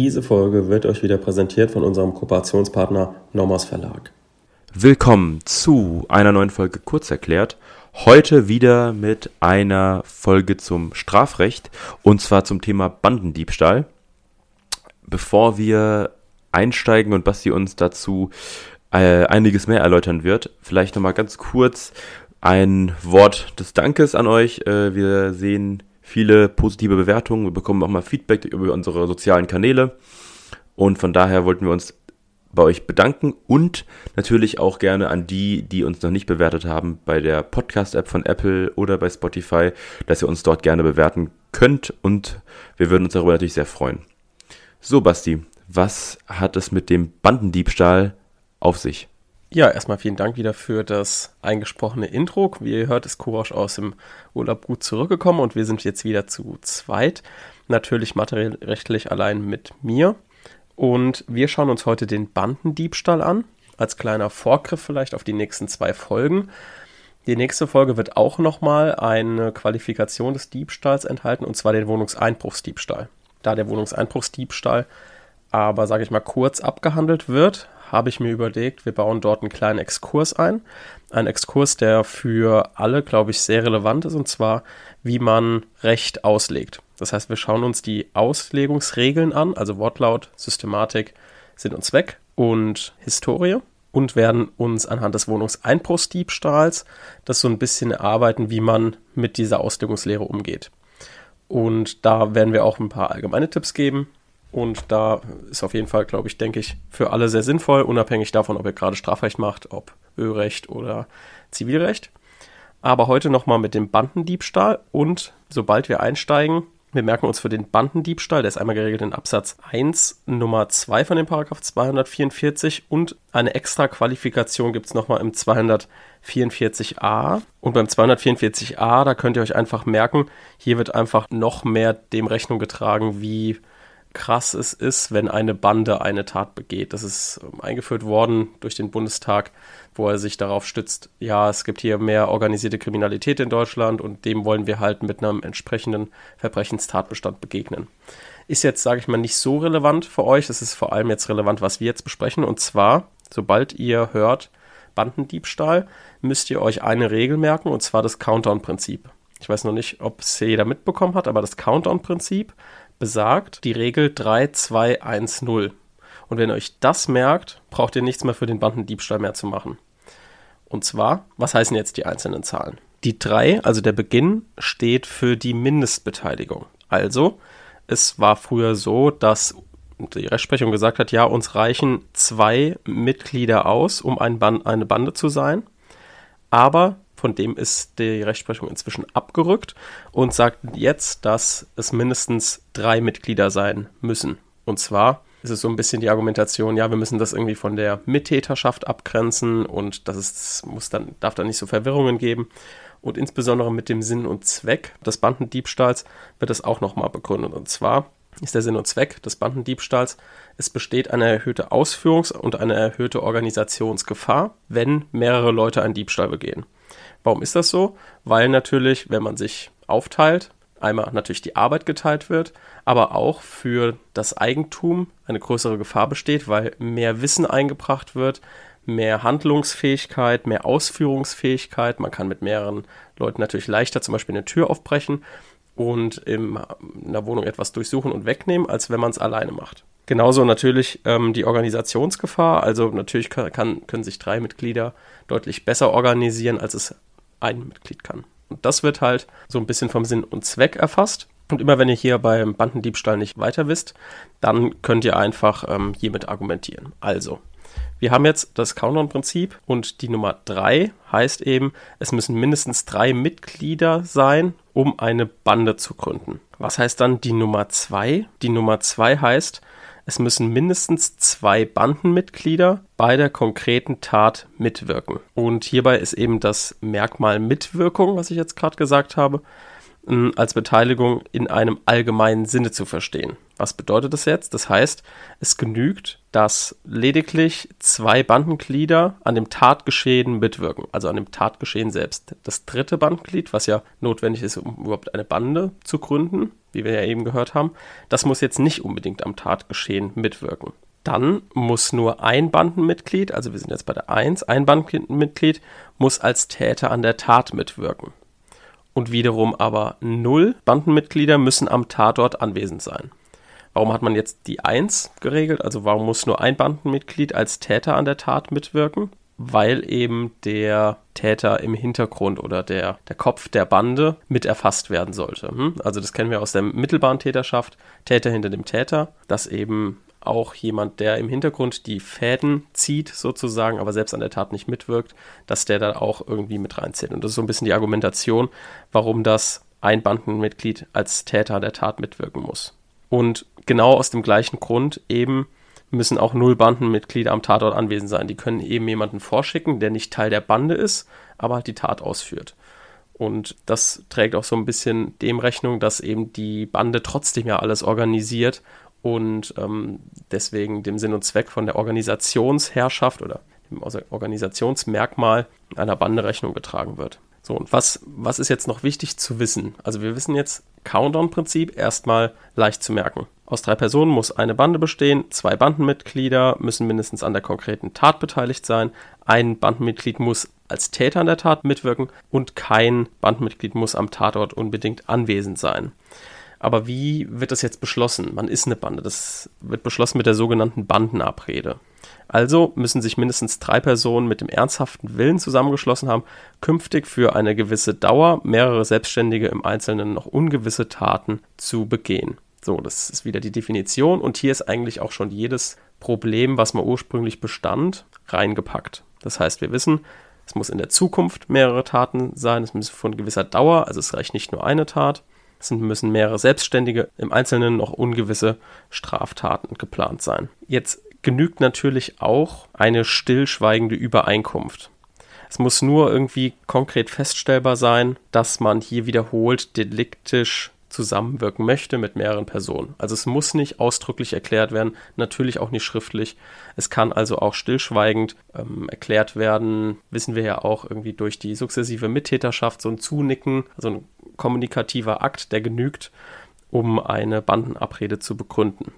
Diese Folge wird euch wieder präsentiert von unserem Kooperationspartner Nomos Verlag. Willkommen zu einer neuen Folge Kurzerklärt. Heute wieder mit einer Folge zum Strafrecht und zwar zum Thema Bandendiebstahl. Bevor wir einsteigen und Basti uns dazu äh, einiges mehr erläutern wird, vielleicht nochmal ganz kurz ein Wort des Dankes an euch. Äh, wir sehen viele positive Bewertungen, wir bekommen auch mal Feedback über unsere sozialen Kanäle und von daher wollten wir uns bei euch bedanken und natürlich auch gerne an die, die uns noch nicht bewertet haben, bei der Podcast-App von Apple oder bei Spotify, dass ihr uns dort gerne bewerten könnt und wir würden uns darüber natürlich sehr freuen. So, Basti, was hat es mit dem Bandendiebstahl auf sich? Ja, erstmal vielen Dank wieder für das eingesprochene Intro. Wie ihr hört, ist Kurosch aus dem Urlaub gut zurückgekommen und wir sind jetzt wieder zu zweit. Natürlich materiellrechtlich allein mit mir. Und wir schauen uns heute den Bandendiebstahl an. Als kleiner Vorgriff vielleicht auf die nächsten zwei Folgen. Die nächste Folge wird auch nochmal eine Qualifikation des Diebstahls enthalten, und zwar den Wohnungseinbruchsdiebstahl. Da der Wohnungseinbruchsdiebstahl aber, sage ich mal, kurz abgehandelt wird, habe ich mir überlegt, wir bauen dort einen kleinen Exkurs ein. Ein Exkurs, der für alle, glaube ich, sehr relevant ist, und zwar, wie man Recht auslegt. Das heißt, wir schauen uns die Auslegungsregeln an, also Wortlaut, Systematik, Sinn und Zweck und Historie und werden uns anhand des Wohnungseinbruchsdiebstahls das so ein bisschen erarbeiten, wie man mit dieser Auslegungslehre umgeht. Und da werden wir auch ein paar allgemeine Tipps geben, und da ist auf jeden Fall, glaube ich, denke ich, für alle sehr sinnvoll, unabhängig davon, ob ihr gerade Strafrecht macht, ob Ölrecht oder Zivilrecht. Aber heute nochmal mit dem Bandendiebstahl und sobald wir einsteigen, wir merken uns für den Bandendiebstahl, der ist einmal geregelt in Absatz 1 Nummer 2 von dem Paragraph 244 und eine extra Qualifikation gibt es nochmal im 244a. Und beim 244a, da könnt ihr euch einfach merken, hier wird einfach noch mehr dem Rechnung getragen, wie krass es ist, wenn eine Bande eine Tat begeht. Das ist ähm, eingeführt worden durch den Bundestag, wo er sich darauf stützt, ja, es gibt hier mehr organisierte Kriminalität in Deutschland und dem wollen wir halt mit einem entsprechenden Verbrechenstatbestand begegnen. Ist jetzt, sage ich mal, nicht so relevant für euch. Es ist vor allem jetzt relevant, was wir jetzt besprechen. Und zwar, sobald ihr hört Bandendiebstahl, müsst ihr euch eine Regel merken, und zwar das Countdown-Prinzip. Ich weiß noch nicht, ob es jeder mitbekommen hat, aber das Countdown-Prinzip besagt die Regel 3210. Und wenn ihr euch das merkt, braucht ihr nichts mehr für den Bandendiebstahl mehr zu machen. Und zwar, was heißen jetzt die einzelnen Zahlen? Die 3, also der Beginn, steht für die Mindestbeteiligung. Also, es war früher so, dass die Rechtsprechung gesagt hat, ja, uns reichen zwei Mitglieder aus, um ein Band, eine Bande zu sein. Aber von dem ist die Rechtsprechung inzwischen abgerückt und sagt jetzt, dass es mindestens drei Mitglieder sein müssen. Und zwar ist es so ein bisschen die Argumentation, ja, wir müssen das irgendwie von der Mittäterschaft abgrenzen und das ist, muss dann, darf dann nicht so Verwirrungen geben. Und insbesondere mit dem Sinn und Zweck des Bandendiebstahls wird das auch nochmal begründet. Und zwar ist der Sinn und Zweck des Bandendiebstahls, es besteht eine erhöhte Ausführungs- und eine erhöhte Organisationsgefahr, wenn mehrere Leute einen Diebstahl begehen. Warum ist das so? Weil natürlich, wenn man sich aufteilt, einmal natürlich die Arbeit geteilt wird, aber auch für das Eigentum eine größere Gefahr besteht, weil mehr Wissen eingebracht wird, mehr Handlungsfähigkeit, mehr Ausführungsfähigkeit. Man kann mit mehreren Leuten natürlich leichter zum Beispiel eine Tür aufbrechen und in einer Wohnung etwas durchsuchen und wegnehmen, als wenn man es alleine macht. Genauso natürlich ähm, die Organisationsgefahr. Also natürlich kann, kann, können sich drei Mitglieder deutlich besser organisieren, als es ein Mitglied kann. Und das wird halt so ein bisschen vom Sinn und Zweck erfasst. Und immer wenn ihr hier beim Bandendiebstahl nicht weiter wisst, dann könnt ihr einfach ähm, hiermit argumentieren. Also, wir haben jetzt das Countdown-Prinzip und die Nummer 3 heißt eben, es müssen mindestens drei Mitglieder sein, um eine Bande zu gründen. Was heißt dann die Nummer 2? Die Nummer 2 heißt, es müssen mindestens zwei Bandenmitglieder bei der konkreten Tat mitwirken. Und hierbei ist eben das Merkmal Mitwirkung, was ich jetzt gerade gesagt habe, als Beteiligung in einem allgemeinen Sinne zu verstehen. Was bedeutet das jetzt? Das heißt, es genügt, dass lediglich zwei Bandenglieder an dem Tatgeschehen mitwirken, also an dem Tatgeschehen selbst. Das dritte Bandenglied, was ja notwendig ist, um überhaupt eine Bande zu gründen, wie wir ja eben gehört haben, das muss jetzt nicht unbedingt am Tatgeschehen mitwirken. Dann muss nur ein Bandenmitglied, also wir sind jetzt bei der 1, ein Bandenmitglied muss als Täter an der Tat mitwirken. Und wiederum aber null Bandenmitglieder müssen am Tatort anwesend sein. Warum hat man jetzt die 1 geregelt? Also warum muss nur ein Bandenmitglied als Täter an der Tat mitwirken? Weil eben der Täter im Hintergrund oder der, der Kopf der Bande mit erfasst werden sollte. Hm? Also das kennen wir aus der mittelbaren Täterschaft, Täter hinter dem Täter, dass eben auch jemand, der im Hintergrund die Fäden zieht, sozusagen, aber selbst an der Tat nicht mitwirkt, dass der da auch irgendwie mit reinzählt. Und das ist so ein bisschen die Argumentation, warum das ein Bandenmitglied als Täter der Tat mitwirken muss. Und genau aus dem gleichen Grund eben müssen auch null Bandenmitglieder am Tatort anwesend sein. Die können eben jemanden vorschicken, der nicht Teil der Bande ist, aber halt die Tat ausführt. Und das trägt auch so ein bisschen dem Rechnung, dass eben die Bande trotzdem ja alles organisiert und ähm, deswegen dem Sinn und Zweck von der Organisationsherrschaft oder dem Organisationsmerkmal einer Bande Rechnung getragen wird. So, und was, was ist jetzt noch wichtig zu wissen? Also wir wissen jetzt, Countdown-Prinzip erstmal leicht zu merken. Aus drei Personen muss eine Bande bestehen, zwei Bandenmitglieder müssen mindestens an der konkreten Tat beteiligt sein, ein Bandenmitglied muss als Täter an der Tat mitwirken und kein Bandenmitglied muss am Tatort unbedingt anwesend sein. Aber wie wird das jetzt beschlossen? Man ist eine Bande. Das wird beschlossen mit der sogenannten Bandenabrede. Also müssen sich mindestens drei Personen mit dem ernsthaften Willen zusammengeschlossen haben, künftig für eine gewisse Dauer mehrere Selbstständige im Einzelnen noch ungewisse Taten zu begehen. So, das ist wieder die Definition und hier ist eigentlich auch schon jedes Problem, was mal ursprünglich bestand, reingepackt. Das heißt, wir wissen, es muss in der Zukunft mehrere Taten sein, es muss von gewisser Dauer, also es reicht nicht nur eine Tat. Es müssen mehrere Selbstständige, im Einzelnen noch ungewisse Straftaten geplant sein. Jetzt genügt natürlich auch eine stillschweigende Übereinkunft. Es muss nur irgendwie konkret feststellbar sein, dass man hier wiederholt deliktisch zusammenwirken möchte mit mehreren Personen. Also es muss nicht ausdrücklich erklärt werden, natürlich auch nicht schriftlich. Es kann also auch stillschweigend ähm, erklärt werden, wissen wir ja auch irgendwie durch die sukzessive Mittäterschaft, so ein Zunicken, also ein kommunikativer Akt, der genügt, um eine Bandenabrede zu begründen.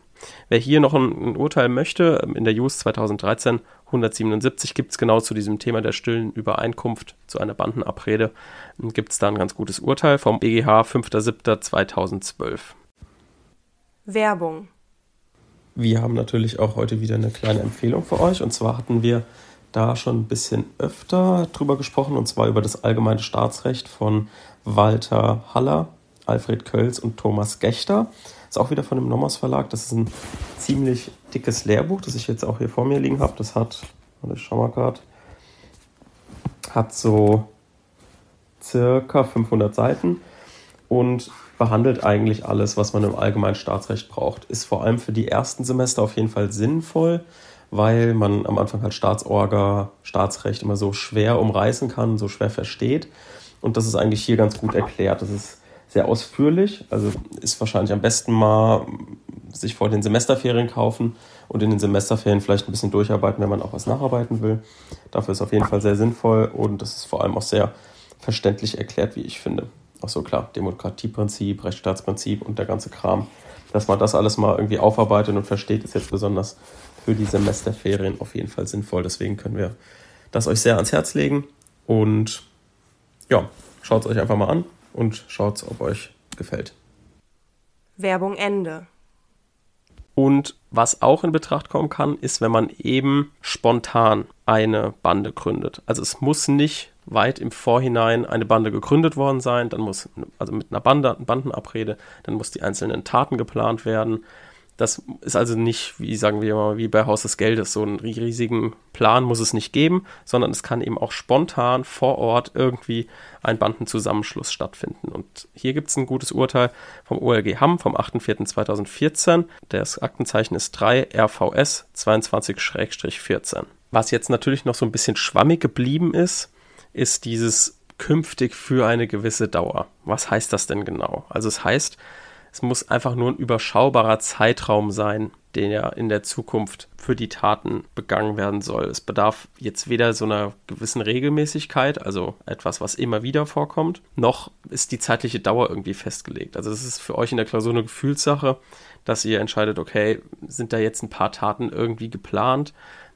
Wer hier noch ein, ein Urteil möchte, in der JUS 2013 177 gibt es genau zu diesem Thema der stillen Übereinkunft zu einer Bandenabrede, gibt es da ein ganz gutes Urteil vom BGH 5.7.2012. Werbung. Wir haben natürlich auch heute wieder eine kleine Empfehlung für euch. Und zwar hatten wir da schon ein bisschen öfter drüber gesprochen, und zwar über das allgemeine Staatsrecht von Walter Haller, Alfred Kölz und Thomas Gechter. Ist auch wieder von dem Nommers Verlag. Das ist ein ziemlich dickes Lehrbuch, das ich jetzt auch hier vor mir liegen habe. Das hat, ich schau mal gerade, hat so circa 500 Seiten und behandelt eigentlich alles, was man im allgemeinen Staatsrecht braucht. Ist vor allem für die ersten Semester auf jeden Fall sinnvoll, weil man am Anfang halt Staatsorga, Staatsrecht immer so schwer umreißen kann, so schwer versteht. Und das ist eigentlich hier ganz gut erklärt. Das ist sehr ausführlich. Also ist wahrscheinlich am besten mal sich vor den Semesterferien kaufen und in den Semesterferien vielleicht ein bisschen durcharbeiten, wenn man auch was nacharbeiten will. Dafür ist auf jeden Fall sehr sinnvoll und das ist vor allem auch sehr verständlich erklärt, wie ich finde. Auch so klar, Demokratieprinzip, Rechtsstaatsprinzip und der ganze Kram. Dass man das alles mal irgendwie aufarbeitet und versteht, ist jetzt besonders für die Semesterferien auf jeden Fall sinnvoll. Deswegen können wir das euch sehr ans Herz legen und ja, schaut es euch einfach mal an und schaut, ob euch gefällt. Werbung Ende. Und was auch in Betracht kommen kann, ist, wenn man eben spontan eine Bande gründet. Also es muss nicht weit im Vorhinein eine Bande gegründet worden sein, dann muss, also mit einer Bande, Bandenabrede, dann muss die einzelnen Taten geplant werden. Das ist also nicht, wie sagen wir mal, wie bei Haus des Geldes, so einen riesigen Plan muss es nicht geben, sondern es kann eben auch spontan vor Ort irgendwie ein Bandenzusammenschluss stattfinden. Und hier gibt es ein gutes Urteil vom OLG Hamm vom 8.4.2014. Das Aktenzeichen ist 3 RVS 22-14. Was jetzt natürlich noch so ein bisschen schwammig geblieben ist, ist dieses künftig für eine gewisse Dauer. Was heißt das denn genau? Also es heißt, es muss einfach nur ein überschaubarer Zeitraum sein, den ja in der Zukunft für die Taten begangen werden soll. Es bedarf jetzt weder so einer gewissen Regelmäßigkeit, also etwas, was immer wieder vorkommt, noch ist die zeitliche Dauer irgendwie festgelegt. Also es ist für euch in der Klausur eine Gefühlssache, dass ihr entscheidet, okay, sind da jetzt ein paar Taten irgendwie geplant?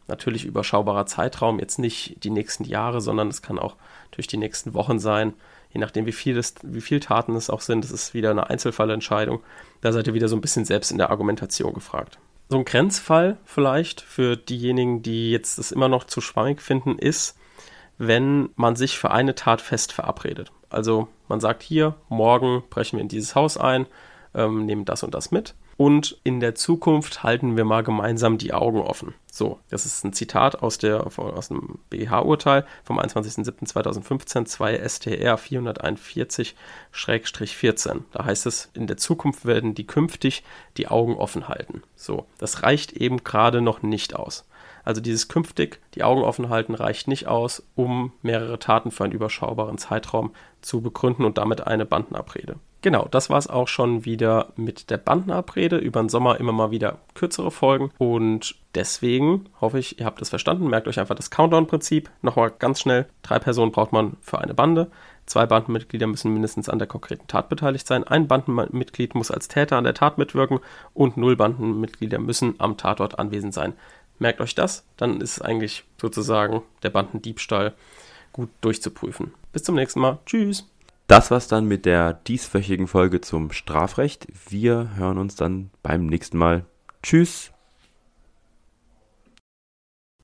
Natürlich überschaubarer Zeitraum, jetzt nicht die nächsten Jahre, sondern es kann auch durch die nächsten Wochen sein je nachdem, wie viel, das, wie viel Taten es auch sind, das ist wieder eine Einzelfallentscheidung. Da seid ihr wieder so ein bisschen selbst in der Argumentation gefragt. So ein Grenzfall vielleicht für diejenigen, die jetzt das immer noch zu schwammig finden, ist, wenn man sich für eine Tat fest verabredet. Also man sagt hier, morgen brechen wir in dieses Haus ein, ähm, nehmen das und das mit und in der Zukunft halten wir mal gemeinsam die Augen offen. So, das ist ein Zitat aus, der, aus dem BGH-Urteil vom 21.07.2015, 2 STR 441-14. Da heißt es, in der Zukunft werden die künftig die Augen offen halten. So, das reicht eben gerade noch nicht aus. Also dieses künftig die Augen offen halten reicht nicht aus, um mehrere Taten für einen überschaubaren Zeitraum zu begründen und damit eine Bandenabrede. Genau, das war es auch schon wieder mit der Bandenabrede. Über den Sommer immer mal wieder kürzere Folgen. Und deswegen hoffe ich, ihr habt es verstanden. Merkt euch einfach das Countdown-Prinzip. Nochmal ganz schnell. Drei Personen braucht man für eine Bande. Zwei Bandenmitglieder müssen mindestens an der konkreten Tat beteiligt sein. Ein Bandenmitglied muss als Täter an der Tat mitwirken und null Bandenmitglieder müssen am Tatort anwesend sein. Merkt euch das, dann ist eigentlich sozusagen der Bandendiebstahl gut durchzuprüfen. Bis zum nächsten Mal. Tschüss. Das war's dann mit der dieswöchigen Folge zum Strafrecht. Wir hören uns dann beim nächsten Mal. Tschüss.